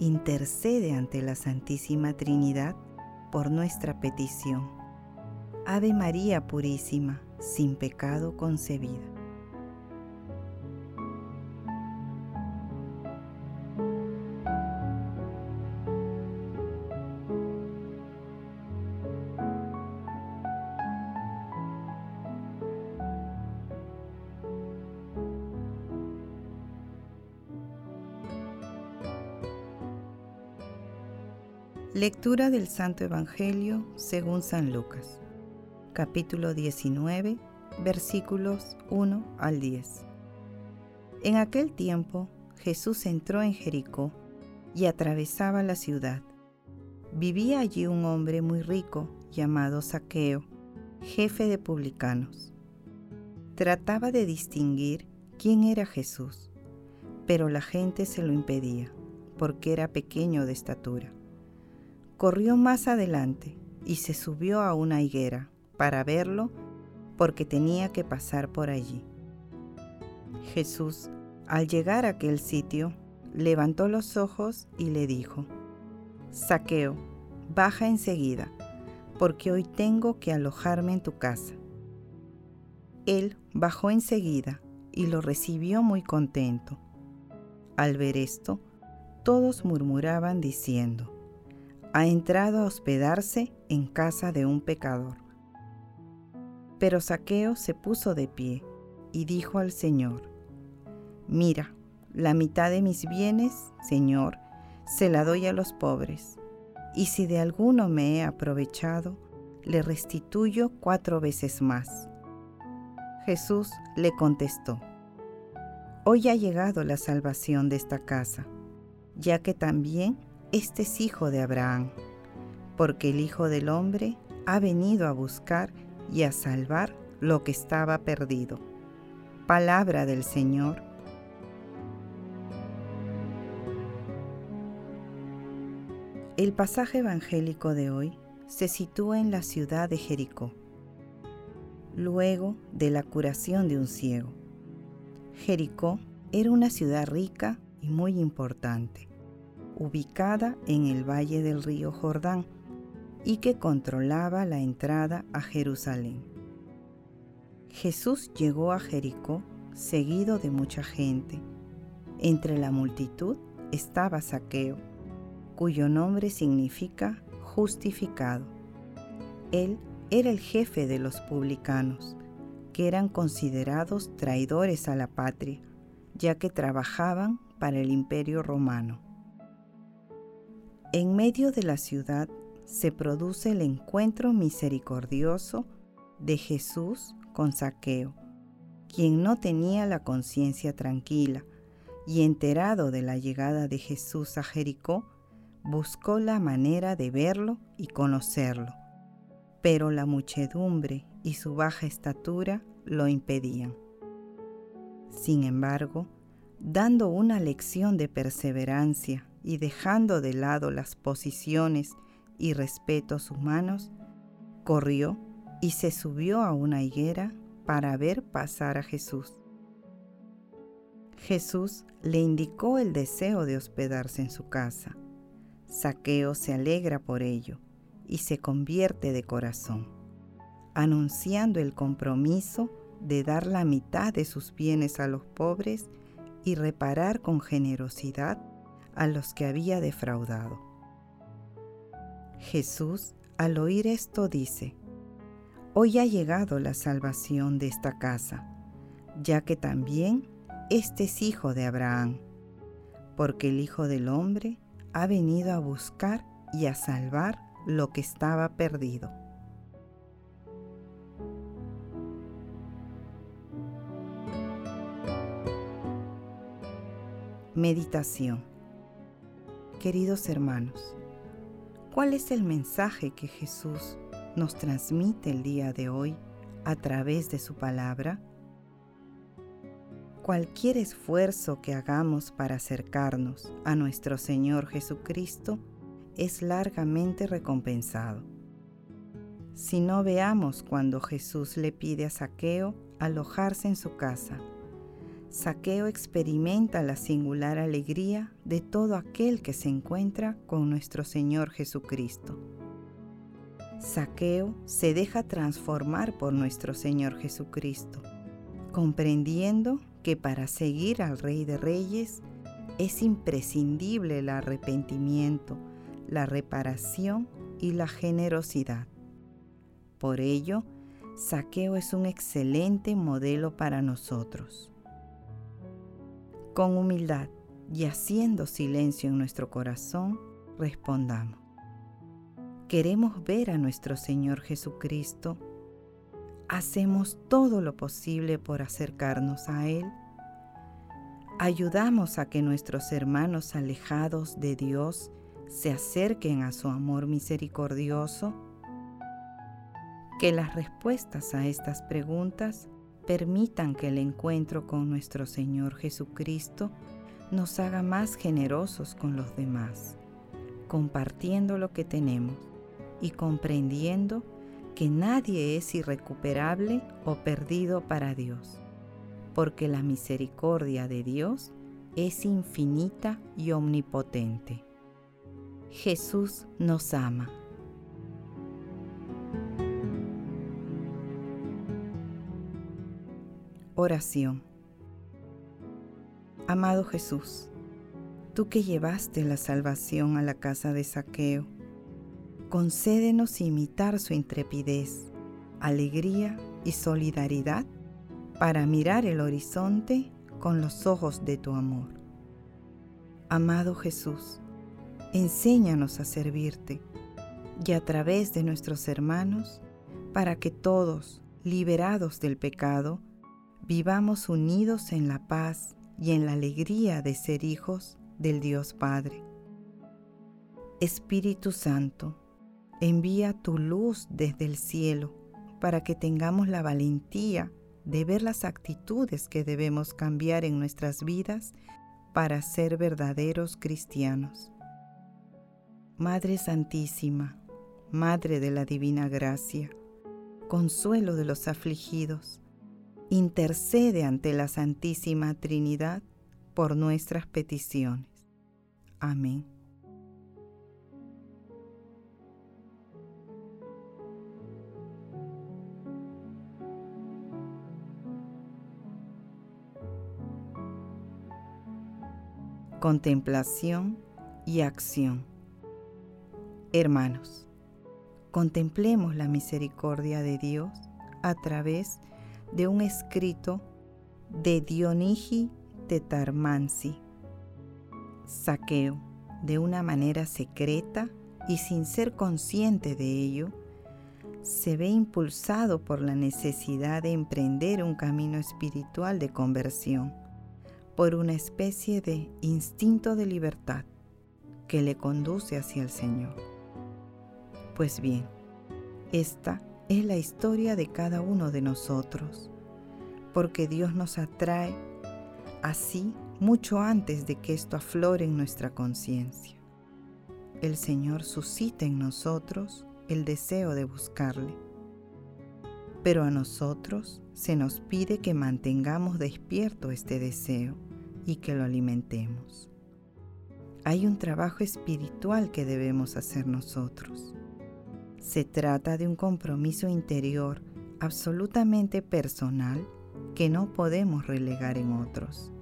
intercede ante la Santísima Trinidad por nuestra petición. Ave María Purísima, sin pecado concebida. Lectura del Santo Evangelio según San Lucas, capítulo 19, versículos 1 al 10. En aquel tiempo Jesús entró en Jericó y atravesaba la ciudad. Vivía allí un hombre muy rico llamado Saqueo, jefe de publicanos. Trataba de distinguir quién era Jesús, pero la gente se lo impedía, porque era pequeño de estatura corrió más adelante y se subió a una higuera para verlo porque tenía que pasar por allí. Jesús, al llegar a aquel sitio, levantó los ojos y le dijo, Saqueo, baja enseguida, porque hoy tengo que alojarme en tu casa. Él bajó enseguida y lo recibió muy contento. Al ver esto, todos murmuraban diciendo, ha entrado a hospedarse en casa de un pecador. Pero Saqueo se puso de pie y dijo al Señor, Mira, la mitad de mis bienes, Señor, se la doy a los pobres, y si de alguno me he aprovechado, le restituyo cuatro veces más. Jesús le contestó, Hoy ha llegado la salvación de esta casa, ya que también este es hijo de Abraham, porque el Hijo del Hombre ha venido a buscar y a salvar lo que estaba perdido. Palabra del Señor. El pasaje evangélico de hoy se sitúa en la ciudad de Jericó, luego de la curación de un ciego. Jericó era una ciudad rica y muy importante ubicada en el valle del río Jordán y que controlaba la entrada a Jerusalén. Jesús llegó a Jericó seguido de mucha gente. Entre la multitud estaba Saqueo, cuyo nombre significa justificado. Él era el jefe de los publicanos, que eran considerados traidores a la patria, ya que trabajaban para el imperio romano. En medio de la ciudad se produce el encuentro misericordioso de Jesús con Saqueo, quien no tenía la conciencia tranquila y enterado de la llegada de Jesús a Jericó, buscó la manera de verlo y conocerlo, pero la muchedumbre y su baja estatura lo impedían. Sin embargo, dando una lección de perseverancia y dejando de lado las posiciones y respetos humanos, corrió y se subió a una higuera para ver pasar a Jesús. Jesús le indicó el deseo de hospedarse en su casa. Saqueo se alegra por ello y se convierte de corazón, anunciando el compromiso de dar la mitad de sus bienes a los pobres y reparar con generosidad a los que había defraudado. Jesús, al oír esto, dice, Hoy ha llegado la salvación de esta casa, ya que también este es hijo de Abraham, porque el Hijo del Hombre ha venido a buscar y a salvar lo que estaba perdido. Meditación Queridos hermanos, ¿Cuál es el mensaje que Jesús nos transmite el día de hoy a través de su palabra? Cualquier esfuerzo que hagamos para acercarnos a nuestro Señor Jesucristo es largamente recompensado. Si no veamos cuando Jesús le pide a Saqueo alojarse en su casa, Saqueo experimenta la singular alegría de todo aquel que se encuentra con nuestro Señor Jesucristo. Saqueo se deja transformar por nuestro Señor Jesucristo, comprendiendo que para seguir al Rey de Reyes es imprescindible el arrepentimiento, la reparación y la generosidad. Por ello, Saqueo es un excelente modelo para nosotros. Con humildad y haciendo silencio en nuestro corazón, respondamos. Queremos ver a nuestro Señor Jesucristo hacemos todo lo posible por acercarnos a Él. Ayudamos a que nuestros hermanos alejados de Dios se acerquen a su amor misericordioso. Que las respuestas a estas preguntas permitan que el encuentro con nuestro Señor Jesucristo nos haga más generosos con los demás, compartiendo lo que tenemos y comprendiendo que nadie es irrecuperable o perdido para Dios, porque la misericordia de Dios es infinita y omnipotente. Jesús nos ama. Oración. Amado Jesús, tú que llevaste la salvación a la casa de saqueo, concédenos imitar su intrepidez, alegría y solidaridad para mirar el horizonte con los ojos de tu amor. Amado Jesús, enséñanos a servirte y a través de nuestros hermanos, para que todos, liberados del pecado, vivamos unidos en la paz y en la alegría de ser hijos del Dios Padre. Espíritu Santo, Envía tu luz desde el cielo para que tengamos la valentía de ver las actitudes que debemos cambiar en nuestras vidas para ser verdaderos cristianos. Madre Santísima, Madre de la Divina Gracia, consuelo de los afligidos, intercede ante la Santísima Trinidad por nuestras peticiones. Amén. contemplación y acción. Hermanos, contemplemos la misericordia de Dios a través de un escrito de Dionigi Tetarmansi. Saqueo, de una manera secreta y sin ser consciente de ello, se ve impulsado por la necesidad de emprender un camino espiritual de conversión por una especie de instinto de libertad que le conduce hacia el Señor. Pues bien, esta es la historia de cada uno de nosotros, porque Dios nos atrae así mucho antes de que esto aflore en nuestra conciencia. El Señor suscita en nosotros el deseo de buscarle. Pero a nosotros se nos pide que mantengamos despierto este deseo y que lo alimentemos. Hay un trabajo espiritual que debemos hacer nosotros. Se trata de un compromiso interior absolutamente personal que no podemos relegar en otros.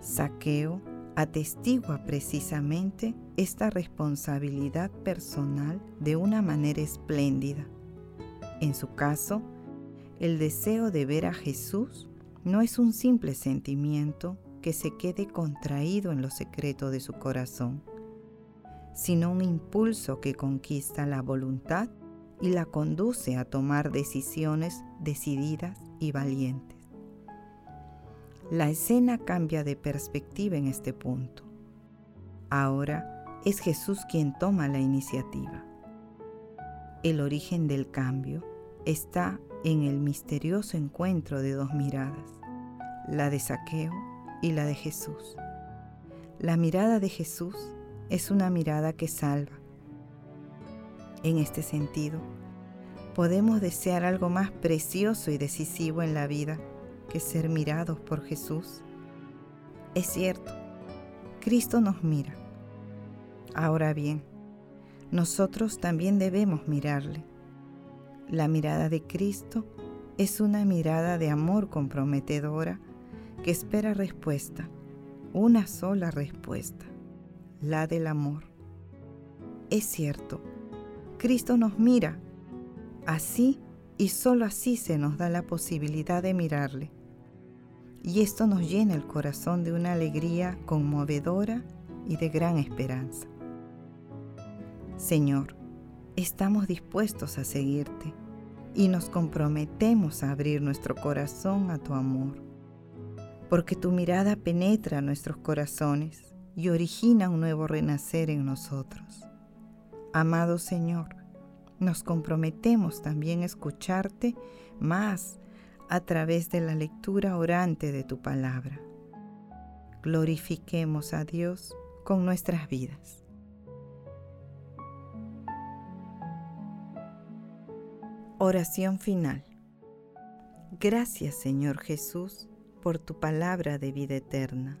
Saqueo atestigua precisamente esta responsabilidad personal de una manera espléndida. En su caso, el deseo de ver a Jesús no es un simple sentimiento que se quede contraído en lo secreto de su corazón, sino un impulso que conquista la voluntad y la conduce a tomar decisiones decididas y valientes. La escena cambia de perspectiva en este punto. Ahora es Jesús quien toma la iniciativa. El origen del cambio está en el misterioso encuentro de dos miradas, la de Saqueo y la de Jesús. La mirada de Jesús es una mirada que salva. En este sentido, podemos desear algo más precioso y decisivo en la vida que ser mirados por Jesús. Es cierto, Cristo nos mira. Ahora bien, nosotros también debemos mirarle. La mirada de Cristo es una mirada de amor comprometedora que espera respuesta, una sola respuesta, la del amor. Es cierto, Cristo nos mira Así y solo así se nos da la posibilidad de mirarle. Y esto nos llena el corazón de una alegría conmovedora y de gran esperanza. Señor, estamos dispuestos a seguirte y nos comprometemos a abrir nuestro corazón a tu amor, porque tu mirada penetra nuestros corazones y origina un nuevo renacer en nosotros. Amado Señor, nos comprometemos también a escucharte más a través de la lectura orante de tu palabra. Glorifiquemos a Dios con nuestras vidas. Oración final. Gracias Señor Jesús por tu palabra de vida eterna.